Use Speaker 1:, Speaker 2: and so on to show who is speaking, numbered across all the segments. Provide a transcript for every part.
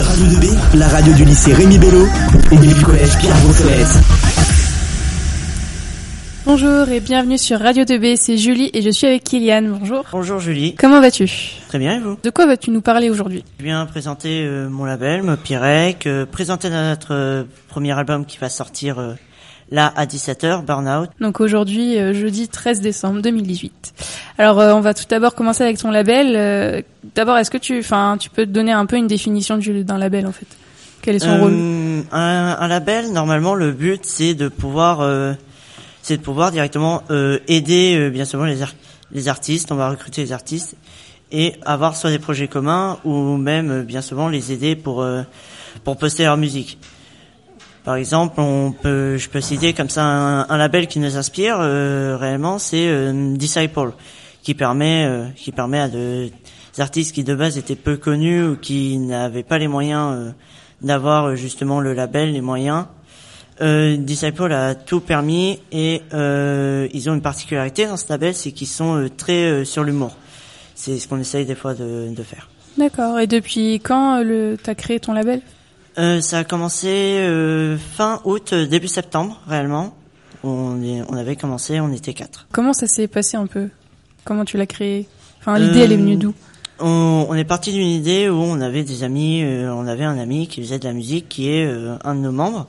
Speaker 1: Radio 2B, la radio du lycée Rémi Bello et du collège Pierre Brossolette.
Speaker 2: Bonjour et bienvenue sur Radio 2B, c'est Julie et je suis avec Kylian. Bonjour.
Speaker 3: Bonjour Julie.
Speaker 2: Comment vas-tu?
Speaker 3: Très bien et vous?
Speaker 2: De quoi vas-tu nous parler aujourd'hui?
Speaker 3: Je viens présenter euh, mon label, Mopirec, euh, présenter notre euh, premier album qui va sortir euh, là à 17h, Burnout.
Speaker 2: Donc aujourd'hui, euh, jeudi 13 décembre 2018. Alors euh, on va tout d'abord commencer avec ton label. Euh, d'abord, est-ce que tu, enfin, tu peux te donner un peu une définition du- d'un label en fait? Quel est son rôle?
Speaker 3: Un, un label, normalement, le but c'est de pouvoir, euh, c'est de pouvoir directement euh, aider euh, bien souvent les, ar- les artistes. On va recruter les artistes et avoir soit des projets communs ou même bien souvent les aider pour euh, pour poster leur musique. Par exemple, je peux citer comme ça un, label qui nous inspire euh, réellement, c'est euh, Disciple, qui permet euh, qui permet à de- des artistes qui de base étaient peu connus ou qui n'avaient pas les moyens d'avoir justement le label, les moyens. Disciple a tout permis et ils ont une particularité dans ce label, c'est qu'ils sont très sur l'humour. C'est ce qu'on essaye des fois de, faire.
Speaker 2: D'accord. Et depuis quand le, t'as créé ton label?
Speaker 3: Euh, ça a commencé euh, fin août, euh, début septembre réellement. On, est, on avait commencé, on était quatre.
Speaker 2: Comment ça s'est passé un peu? Comment tu l'as créé? Enfin, l'idée, elle est venue d'où?
Speaker 3: on, on est parti d'une idée où on avait des amis, euh, on avait un ami qui faisait de la musique, qui est euh, un de nos membres.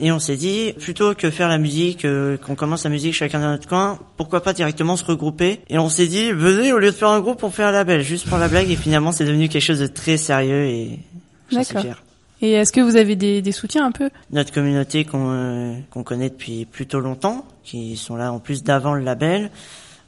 Speaker 3: Et on s'est dit, plutôt que faire la musique, euh, qu'on commence la musique chacun dans notre coin, pourquoi pas directement se regrouper? Et on s'est dit, venez, au lieu de faire un groupe, on fait un label, juste pour la blague. Et finalement, c'est devenu quelque chose de très sérieux et j'en suis
Speaker 2: D'accord.
Speaker 3: fier.
Speaker 2: Et est-ce que vous avez des, des soutiens un peu?
Speaker 3: Notre communauté qu'on euh, qu'on connaît depuis plutôt longtemps, qui sont là en plus d'avant le label.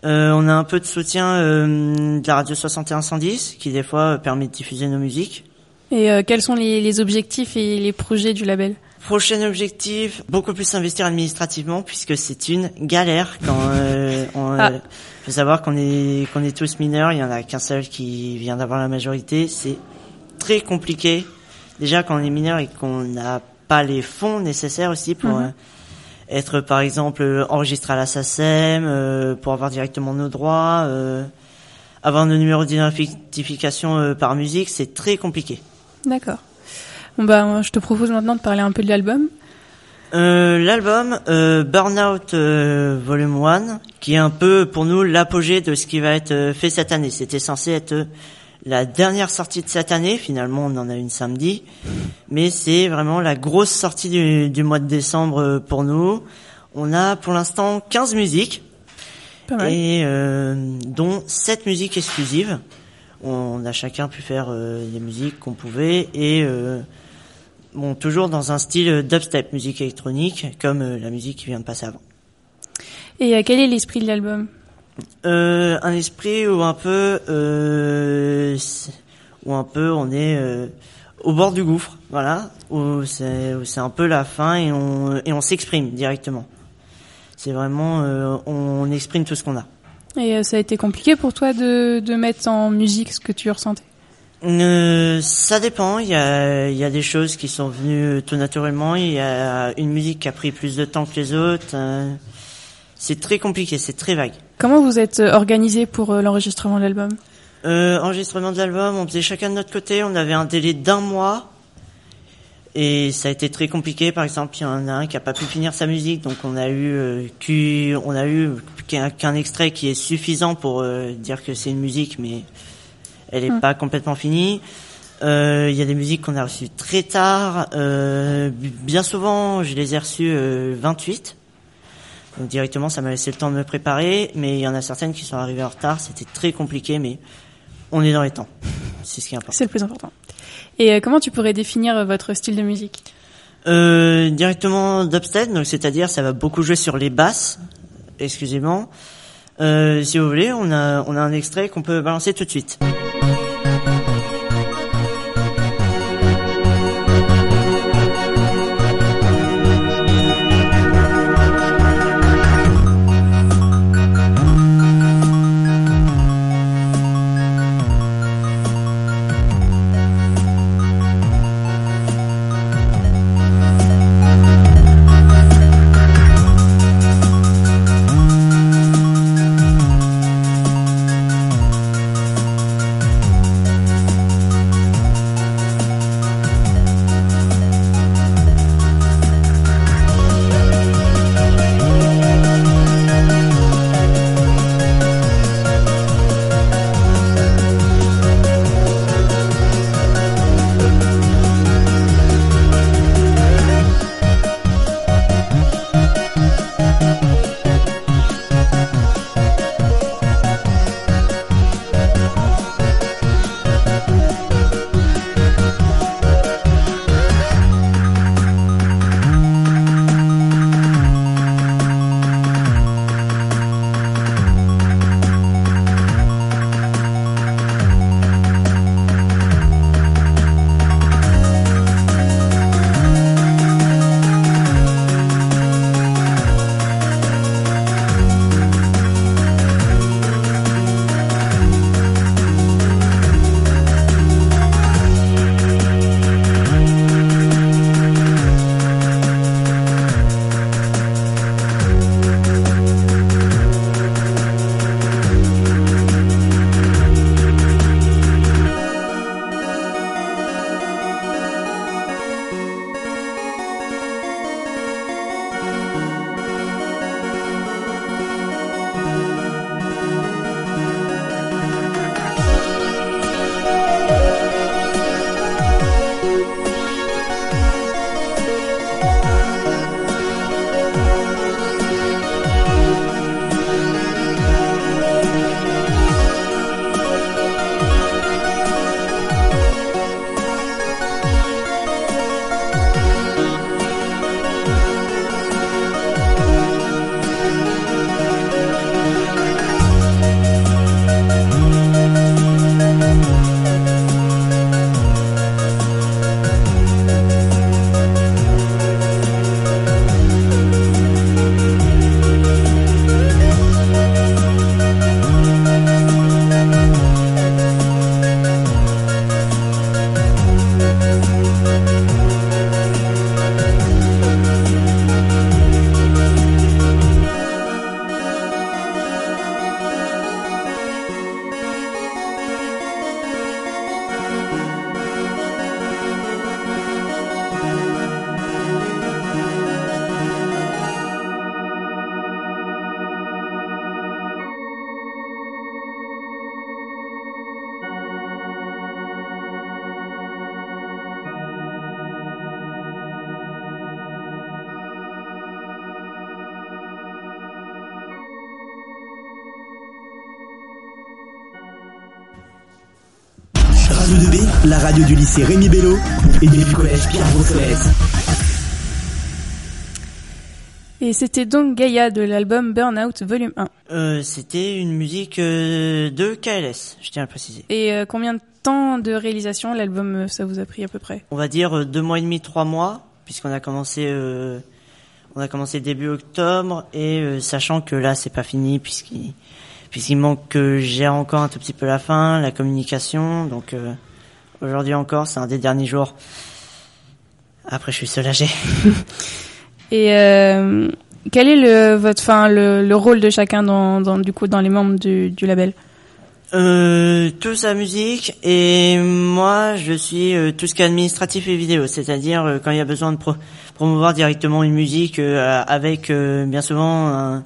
Speaker 3: Euh, on a un peu de soutien euh, de la radio 6110, qui des fois permet de diffuser nos musiques.
Speaker 2: Et quels sont les, les objectifs et les projets du label?
Speaker 3: Prochain objectif, beaucoup plus s'investir administrativement puisque c'est une galère quand euh, on,
Speaker 2: Ah.
Speaker 3: euh, faut savoir qu'on est qu'on est tous mineurs, il y en a qu'un seul qui vient d'avoir la majorité, c'est très compliqué. Déjà quand on est mineur et qu'on n'a pas les fonds nécessaires aussi pour
Speaker 2: Mhm.
Speaker 3: euh, être par exemple euh, enregistré à la SACEM, euh, pour avoir directement nos droits, avoir nos numéros d'identification par musique, c'est très compliqué.
Speaker 2: D'accord. Bon bah, je te propose maintenant de parler un peu de l'album.
Speaker 3: Euh, L'album euh, Burnout euh, Volume 1, qui est un peu pour nous l'apogée de ce qui va être fait cette année. C'était censé être la dernière sortie de cette année, finalement on en a une samedi, mais c'est vraiment la grosse sortie du, du mois de décembre euh, pour nous. On a pour l'instant 15 musiques,
Speaker 2: Pas mal.
Speaker 3: et euh, dont 7 musiques exclusives. On a chacun pu faire euh, les musiques qu'on pouvait et euh, bon toujours dans un style dubstep, musique électronique, comme euh, la musique qui vient de passer avant.
Speaker 2: Et euh, quel est l'esprit de l'album?
Speaker 3: Euh, un esprit où un peu euh, où un peu on est euh, au bord du gouffre, voilà, où c'est un peu la fin et on et on s'exprime directement. C'est vraiment euh, on exprime tout ce qu'on a.
Speaker 2: Et euh, ça a été compliqué pour toi de, de mettre en musique ce que tu ressentais?
Speaker 3: Euh, ça dépend. Il y a, il y a des choses qui sont venues tout naturellement. Il y a une musique qui a pris plus de temps que les autres. C'est très compliqué, c'est très vague.
Speaker 2: Comment vous êtes euh, organisé pour euh, l'enregistrement de l'album?
Speaker 3: Euh, enregistrement de l'album, on faisait chacun de notre côté. On avait un délai d'un mois. Et ça a été très compliqué. Par exemple, il y en a un qui a pas pu finir sa musique, donc on a eu euh, qu'u- on a eu qu'un extrait qui est suffisant pour euh, dire que c'est une musique, mais elle est
Speaker 2: Hmm.
Speaker 3: pas complètement finie. Euh, Il y a des musiques qu'on a reçues très tard. Euh, bien souvent, je les ai reçues euh, 28. Donc directement, ça m'a laissé le temps de me préparer. Mais il y en a certaines qui sont arrivées en retard. C'était très compliqué, mais on est dans les temps. C'est ce qui est important.
Speaker 2: C'est le plus important. Et euh, comment tu pourrais définir euh, votre style de musique?
Speaker 3: Euh, directement dubstep, donc c'est-à-dire ça va beaucoup jouer sur les basses, exclusivement. Euh, si vous voulez, on a on a un extrait qu'on peut balancer tout de suite.
Speaker 1: Radio 2B, la radio du lycée Rémi Bello et du collège Pierre Brossolès.
Speaker 2: Et c'était donc Gaïa de l'album Burnout Volume 1.
Speaker 3: Euh, C'était une musique euh, de KLS, je tiens à le préciser.
Speaker 2: Et euh, combien de temps de réalisation l'album euh, ça vous a pris à peu près?
Speaker 3: On va dire euh, deux mois et demi, trois mois, puisqu'on a commencé, euh, on a commencé début octobre, et euh, sachant que là c'est pas fini, puisqu'il puisqu'il manque que j'ai encore un tout petit peu la fin, la communication, donc euh, aujourd'hui encore c'est un des derniers jours. Après je suis soulagé.
Speaker 2: Et euh, quel est le votre fin le, le rôle de chacun dans, dans du coup dans les membres du, du label?
Speaker 3: Euh, tout sa musique et moi je suis euh, tout ce qui est administratif et vidéo, c'est-à-dire euh, quand il y a besoin de pro- promouvoir directement une musique euh, avec euh, bien souvent un-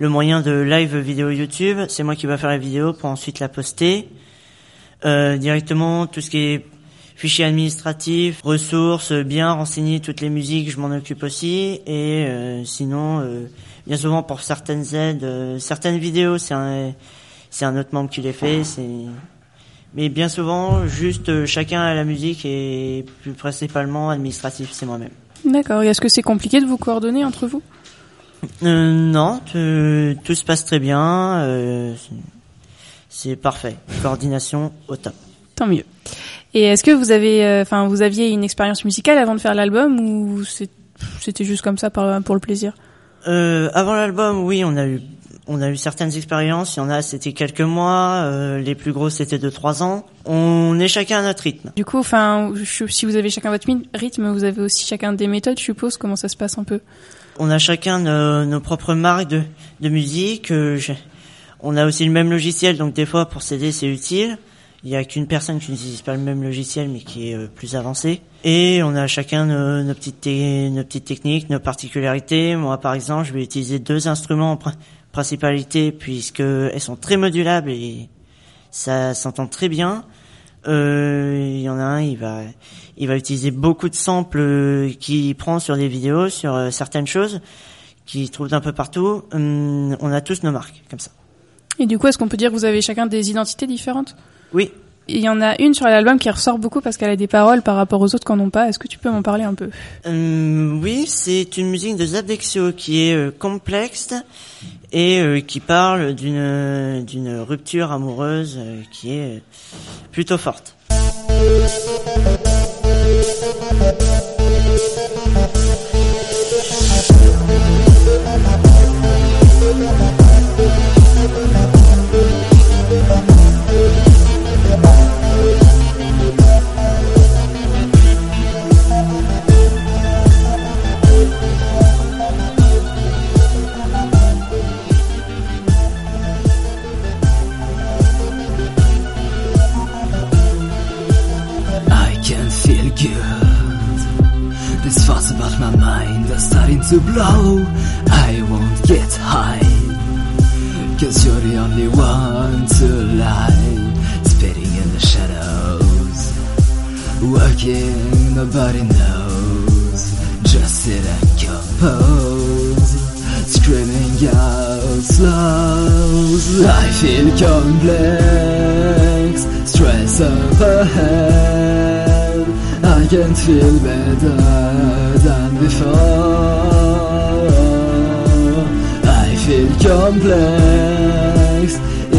Speaker 3: le moyen de live vidéo YouTube, c'est moi qui va faire la vidéo pour ensuite la poster. Euh, directement tout ce qui est fichier administratif, ressources, bien renseigner toutes les musiques, je m'en occupe aussi et euh, sinon euh, bien souvent pour certaines aides, euh, certaines vidéos c'est un c'est un autre membre qui les fait. C'est mais bien souvent juste euh, chacun a la musique et plus principalement administratif, c'est moi-même.
Speaker 2: D'accord. Est-ce que c'est compliqué de vous coordonner entre vous?
Speaker 3: Euh, non, tout, tout se passe très bien. euh, c'est- parfait. Coordination au top.
Speaker 2: Tant mieux. Et est-ce que vous avez, euh, enfin, vous aviez une expérience musicale avant de faire l'album ou c'était juste comme ça par, pour le plaisir?
Speaker 3: Euh, avant l'album, oui, on a eu on a eu certaines expériences. Il y en a, c'était quelques mois. euh, les plus grosses, c'était de trois ans. On est chacun à notre rythme.
Speaker 2: Du coup, enfin, si vous avez chacun votre rythme, vous avez aussi chacun des méthodes, je suppose. Comment ça se passe un peu?
Speaker 3: On a chacun nos, nos propres marques de, de musique. euh, je- on a aussi le même logiciel, donc des fois pour s'aider c'est utile. Il y a qu'une personne qui n'utilise pas le même logiciel, mais qui est euh, plus avancé. Et on a chacun nos, nos petites te- nos petites techniques, nos particularités. Moi, par exemple, je vais utiliser deux instruments en prin- principalité, puisque elles sont très modulables et ça s'entend très bien. Euh, il y en a un, il va, il va utiliser beaucoup de samples qu'il prend sur des vidéos, sur euh, certaines choses qu'il trouve d'un peu partout. Hum, on a tous nos marques, comme ça.
Speaker 2: Et du coup, est-ce qu'on peut dire que vous avez chacun des identités différentes?
Speaker 3: Oui,
Speaker 2: Il y en a une sur l'album qui ressort beaucoup parce qu'elle a des paroles par rapport aux autres qui n'en ont pas. Est-ce que tu peux m'en parler un peu?
Speaker 3: Hum, oui, c'est une musique de Zabdexio qui est euh, complexe et euh, qui parle d'une d'une rupture amoureuse euh, qui est euh, plutôt forte.
Speaker 4: Thoughts about my mind are starting to blow. I won't get high. Cause you're the only one to lie. Spitting in the shadows. Working, nobody knows. Just sit and compose. Screaming out slow. I feel complex. Stress up ahead. I can't feel better before. I feel complex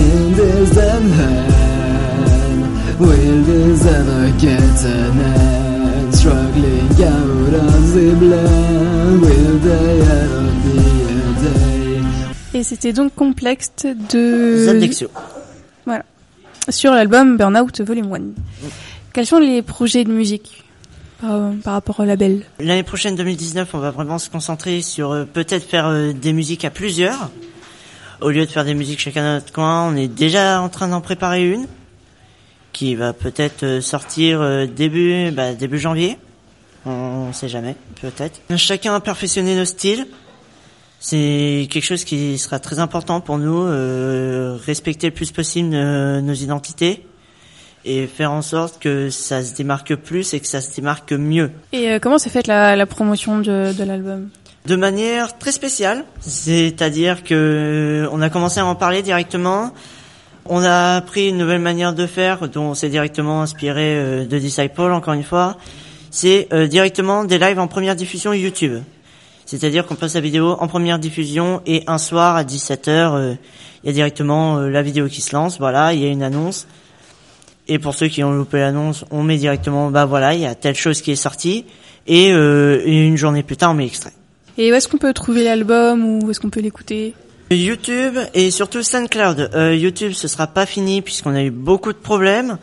Speaker 4: in this damn head. Will this ever get an end? Struggling out of the blend. Will they ever be a day?
Speaker 2: Et c'était donc complexe de
Speaker 3: Zabdexio.
Speaker 2: voilà sur l'album Burnout Volume 1. Quels sont les projets de musique? Par, par rapport au label
Speaker 3: L'année prochaine, 2019, on va vraiment se concentrer sur euh, peut-être faire euh, des musiques à plusieurs. Au lieu de faire des musiques chacun dans notre coin, on est déjà en train d'en préparer une qui va peut-être euh, sortir euh, début bah, début janvier. On, on sait jamais, peut-être. Chacun a perfectionné nos styles. C'est quelque chose qui sera très important pour nous, euh, respecter le plus possible euh, nos identités et faire en sorte que ça se démarque plus et que ça se démarque mieux.
Speaker 2: Et euh, comment s'est faite la, la promotion de, de l'album?
Speaker 3: De manière très spéciale, c'est-à-dire que on a commencé à en parler directement. On a appris une nouvelle manière de faire, dont on s'est directement inspiré euh, de Disciple, encore une fois. C'est euh, directement des lives en première diffusion YouTube. C'est-à-dire qu'on passe la vidéo en première diffusion et un soir à 17h, il y a directement la vidéo qui se lance. Voilà, il y a une annonce. Et pour ceux qui ont loupé l'annonce, on met directement, bah voilà, il y a telle chose qui est sortie. Et, une journée plus tard, on met l'extrait.
Speaker 2: Et où est-ce qu'on peut trouver l'album ou où est-ce qu'on peut l'écouter?
Speaker 3: YouTube et surtout SoundCloud. Euh, YouTube, ce sera pas fini puisqu'on a eu beaucoup de problèmes.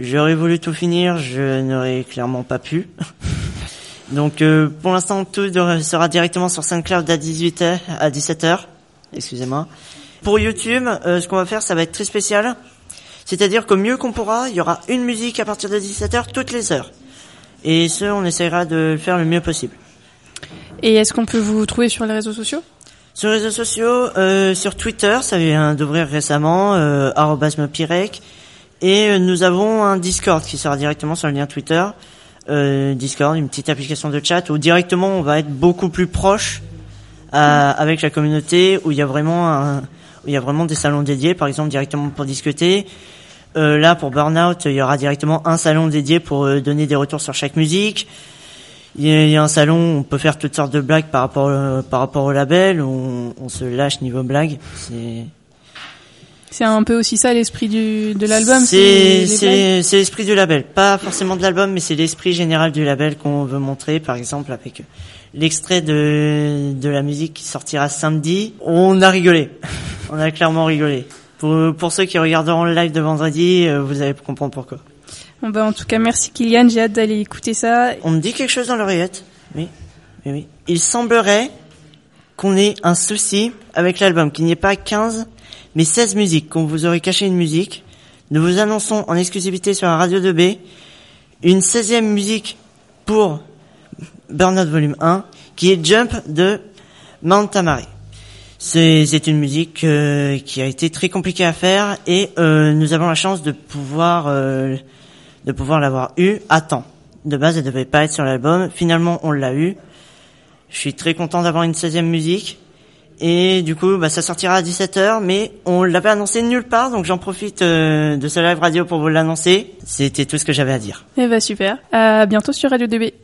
Speaker 3: J'aurais voulu tout finir, je n'aurais clairement pas pu. Donc euh, pour l'instant, tout sera directement sur SoundCloud à 18h, à 17h. Excusez-moi. Pour YouTube, euh, ce qu'on va faire, ça va être très spécial. C'est-à-dire qu'au mieux qu'on pourra, il y aura une musique à partir de 17h toutes les heures. Et ce, on essaiera de le faire le mieux possible.
Speaker 2: Et est-ce qu'on peut vous trouver sur les réseaux sociaux?
Speaker 3: Sur les réseaux sociaux, euh, sur Twitter, ça vient d'ouvrir récemment, euh, @mepirec, et euh, nous avons un Discord qui sera directement sur le lien Twitter. Euh, Discord, une petite application de chat où directement on va être beaucoup plus proche euh, avec la communauté, où il y a vraiment un, il y a vraiment des salons dédiés, par exemple directement pour discuter. Euh, là, pour Burnout, il y aura directement un salon dédié pour donner des retours sur chaque musique. Il y, a, un salon, on peut faire toutes sortes de blagues par rapport euh, par rapport au label, on, on se lâche niveau blague. C'est
Speaker 2: c'est un peu aussi ça l'esprit du de l'album.
Speaker 3: C'est c'est c'est l'esprit du label, pas forcément de l'album, mais c'est l'esprit général du label qu'on veut montrer. Par exemple, avec l'extrait de de la musique qui sortira samedi, on a rigolé, on a clairement rigolé. Pour pour ceux qui regarderont le live de vendredi, euh, vous allez comprendre pourquoi.
Speaker 2: Bon bah en tout cas merci Kylian, j'ai hâte d'aller écouter ça.
Speaker 3: On me dit quelque chose dans l'oreillette. Oui, oui, oui. Il semblerait qu'on ait un souci avec l'album, qu'il n'y ait pas 15 mais 16 musiques, qu'on vous aurait caché une musique. Nous vous annonçons en exclusivité sur la radio 2B une 16e musique pour Burnout Volume 1 qui est Jump de Mount Tamari. C'est une musique euh, qui a été très compliquée à faire et euh, nous avons la chance de pouvoir euh, de pouvoir l'avoir eu à temps. De base, elle devait pas être sur l'album. Finalement, on l'a eu. Je suis très content d'avoir une 16e musique. Et du coup, bah, ça sortira à 17h, mais on l'avait annoncé nulle part, donc j'en profite euh, de ce live radio pour vous l'annoncer. C'était tout ce que j'avais à dire.
Speaker 2: Eh bah super. À bientôt sur Radio DB.